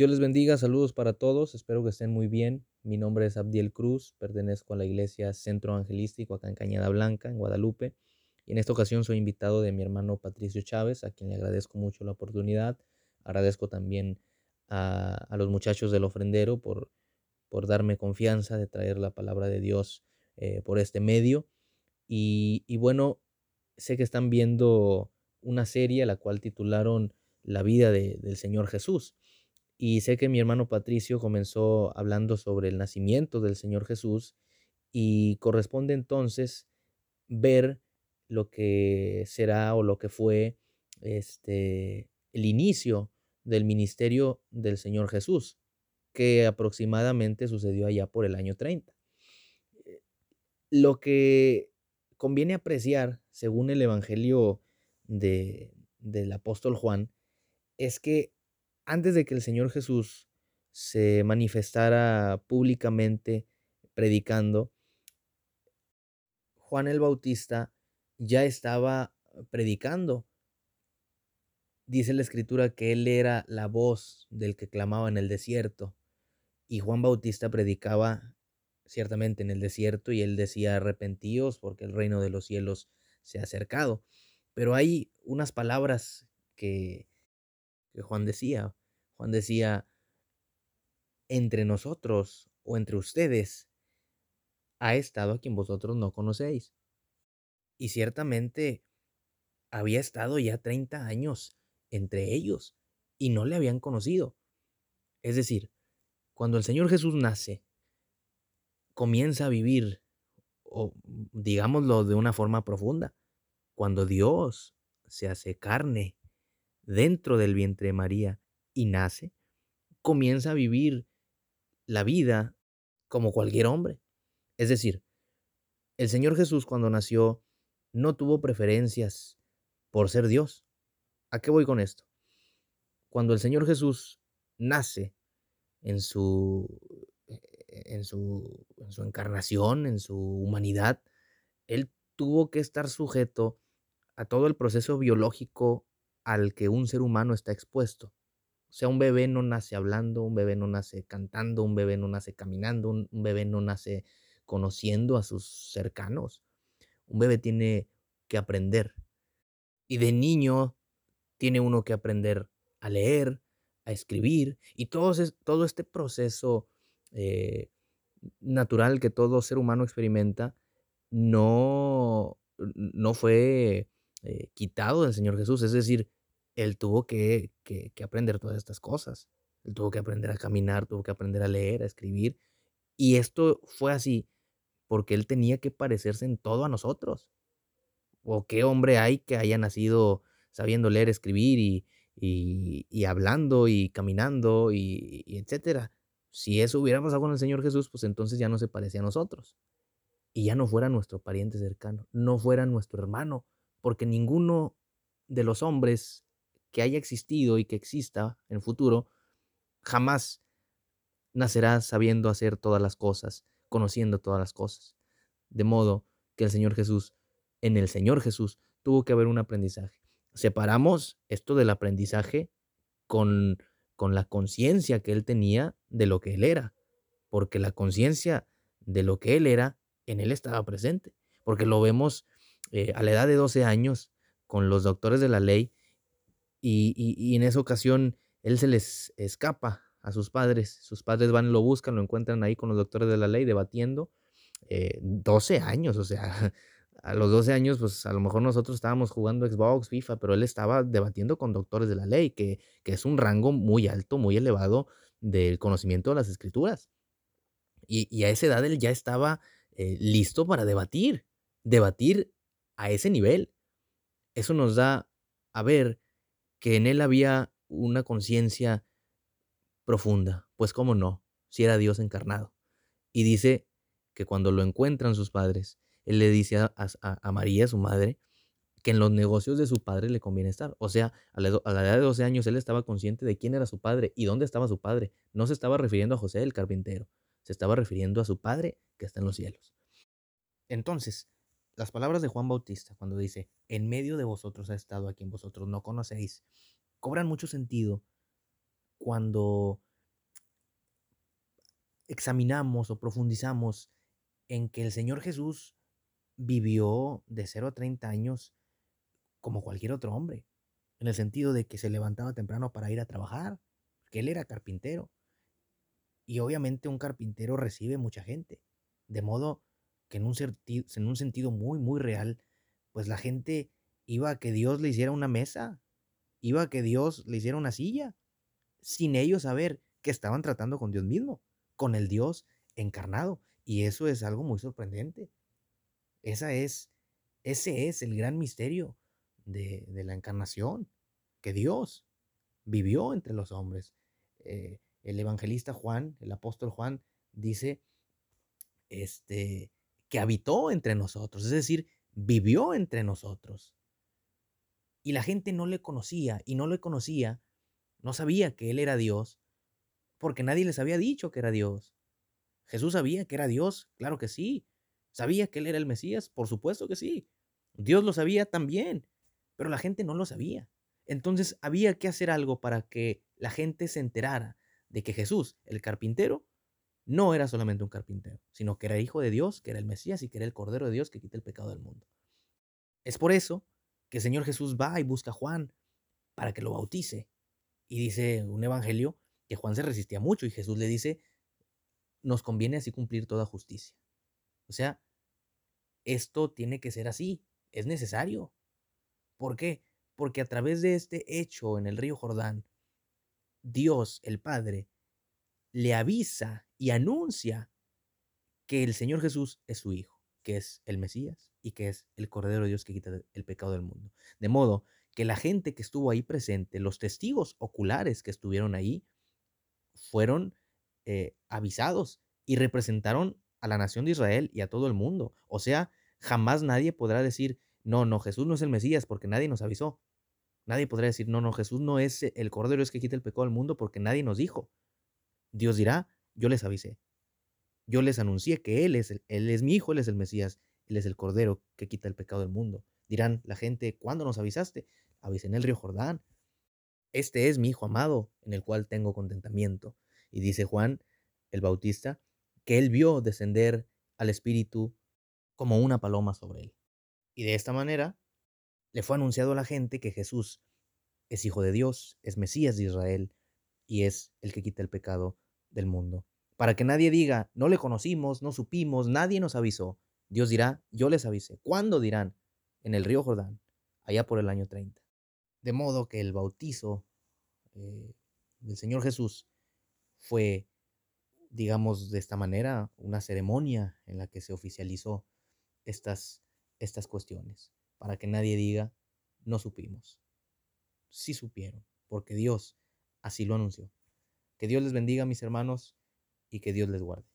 Dios les bendiga, saludos para todos, espero que estén muy bien. Mi nombre es Abdiel Cruz, pertenezco a la iglesia Centro Evangelístico acá en Cañada Blanca, en Guadalupe. Y en esta ocasión soy invitado de mi hermano Patricio Chávez, a quien le agradezco mucho la oportunidad. Agradezco también a, los muchachos del ofrendero por, por darme confianza de traer la palabra de Dios eh, por este medio. Y, y bueno, sé que están viendo una serie la cual titularon La vida del Señor Jesús. Y sé que mi hermano Patricio comenzó hablando sobre el nacimiento del Señor Jesús y corresponde entonces ver lo que será o lo que fue este el inicio del ministerio del Señor Jesús, que aproximadamente sucedió allá por el año 30. Eh, lo que conviene apreciar, según el Evangelio de, del apóstol Juan, es que antes de que el Señor Jesús se manifestara públicamente predicando, Juan el Bautista ya estaba predicando. Dice la escritura que él era la voz del que clamaba en el desierto. Y Juan Bautista predicaba ciertamente en el desierto y él decía arrepentíos porque el reino de los cielos se ha acercado. Pero hay unas palabras que, que Juan decía. Juan decía, entre nosotros o entre ustedes ha estado a quien vosotros no conocéis. Y ciertamente había estado ya 30 años entre ellos y no le habían conocido. Es decir, cuando el Señor Jesús nace, comienza a vivir, o digámoslo de una forma profunda, cuando Dios se hace carne dentro del vientre de María y nace, comienza a vivir la vida como cualquier hombre. Es decir, el Señor Jesús cuando nació no tuvo preferencias por ser Dios. ¿A qué voy con esto? Cuando el Señor Jesús nace en su, en su, en su encarnación, en su humanidad, Él tuvo que estar sujeto a todo el proceso biológico al que un ser humano está expuesto. O sea, un bebé no nace hablando, un bebé no nace cantando, un bebé no nace caminando, un, bebé no nace conociendo a sus cercanos. Un bebé tiene que aprender. Y de niño tiene uno que aprender a leer, a escribir, y todo, todo este proceso eh, natural que todo ser humano experimenta no, no fue eh, quitado del Señor Jesús. Es decir, él tuvo que, aprender todas estas cosas. Él tuvo que aprender a caminar, tuvo que aprender a leer, a escribir. Y esto fue así porque él tenía que parecerse en todo a nosotros. ¿O qué hombre hay que haya nacido sabiendo leer, escribir y, y, hablando y caminando y, y, etcétera? Si eso hubiera pasado con el Señor Jesús, pues entonces ya no se parecía a nosotros. Y ya no fuera nuestro pariente cercano, no fuera nuestro hermano, porque ninguno de los hombres que haya existido y que exista en el futuro, jamás nacerá sabiendo hacer todas las cosas, conociendo todas las cosas. De modo que el Señor Jesús, en el Señor Jesús, tuvo que haber un aprendizaje. Separamos esto del aprendizaje con, con la conciencia que él tenía de lo que él era, porque la conciencia de lo que él era, en él estaba presente, porque lo vemos eh, a la edad de 12 años con los doctores de la ley y, en esa ocasión él se les escapa a sus padres. Sus padres van, lo buscan, lo encuentran ahí con los doctores de la ley debatiendo. 12 eh, años, o sea, a los 12 años, pues a lo mejor nosotros estábamos jugando Xbox, FIFA, pero él estaba debatiendo con doctores de la ley, que, es un rango muy alto, muy elevado del conocimiento de las escrituras. Y, a esa edad él ya estaba eh, listo para debatir, debatir a ese nivel. Eso nos da a ver que en él había una conciencia profunda, pues cómo no, si era Dios encarnado. Y dice que cuando lo encuentran sus padres, él le dice a, María, su madre, que en los negocios de su padre le conviene estar. O sea, a la, edad de 12 años él estaba consciente de quién era su padre y dónde estaba su padre. No se estaba refiriendo a José el carpintero, se estaba refiriendo a su padre que está en los cielos. Entonces, las palabras de Juan Bautista cuando dice, en medio de vosotros ha estado a quien vosotros no conocéis, cobran mucho sentido cuando examinamos o profundizamos en que el Señor Jesús vivió de 0 a 30 años como cualquier otro hombre, en el sentido de que se levantaba temprano para ir a trabajar, que él era carpintero. Y obviamente un carpintero recibe mucha gente, de modo que en un, en un sentido muy, muy real, pues la gente iba a que Dios le hiciera una mesa, iba a que Dios le hiciera una silla, sin ellos saber que estaban tratando con Dios mismo, con el Dios encarnado. Y eso es algo muy sorprendente. Esa es, ese es el gran misterio de, la encarnación, que Dios vivió entre los hombres. Eh, el evangelista Juan, el apóstol Juan, dice este, que habitó entre nosotros, es decir, vivió entre nosotros. Y la gente no le conocía y no le conocía, no sabía que Él era Dios, porque nadie les había dicho que era Dios. Jesús sabía que era Dios, claro que sí. ¿Sabía que Él era el Mesías? Por supuesto que sí. Dios lo sabía también, pero la gente no lo sabía. Entonces había que hacer algo para que la gente se enterara de que Jesús, el carpintero, no era solamente un carpintero, sino que era hijo de Dios, que era el Mesías y que era el Cordero de Dios que quita el pecado del mundo. Es por eso que el Señor Jesús va y busca a Juan para que lo bautice. Y dice un evangelio que Juan se resistía mucho y Jesús le dice, nos conviene así cumplir toda justicia. O sea, esto tiene que ser así, es necesario. ¿Por qué? Porque a través de este hecho en el río Jordán, Dios, el Padre, le avisa y anuncia que el Señor Jesús es su Hijo, que es el Mesías y que es el Cordero de Dios que quita el pecado del mundo. De modo que la gente que estuvo ahí presente, los testigos oculares que estuvieron ahí, fueron eh, avisados y representaron a la nación de Israel y a todo el mundo. O sea, jamás nadie podrá decir, no, no, Jesús no es el Mesías porque nadie nos avisó. Nadie podrá decir, no, no, Jesús no es el Cordero es que quita el pecado del mundo porque nadie nos dijo. Dios dirá, yo les avisé. Yo les anuncié que Él es, él es mi Hijo, Él es el Mesías, Él es el Cordero que quita el pecado del mundo. Dirán la gente, ¿cuándo nos avisaste? Avisé en el río Jordán. Este es mi Hijo amado, en el cual tengo contentamiento. Y dice Juan el Bautista que él vio descender al Espíritu como una paloma sobre él. Y de esta manera le fue anunciado a la gente que Jesús es Hijo de Dios, es Mesías de Israel y es el que quita el pecado del mundo. Para que nadie diga, no le conocimos, no supimos, nadie nos avisó. Dios dirá, yo les avisé. ¿Cuándo dirán? En el río Jordán, allá por el año 30. De modo que el bautizo eh, del Señor Jesús fue, digamos de esta manera, una ceremonia en la que se oficializó estas, estas cuestiones, para que nadie diga, no supimos. Sí supieron, porque Dios así lo anunció. Que Dios les bendiga, mis hermanos, y que Dios les guarde.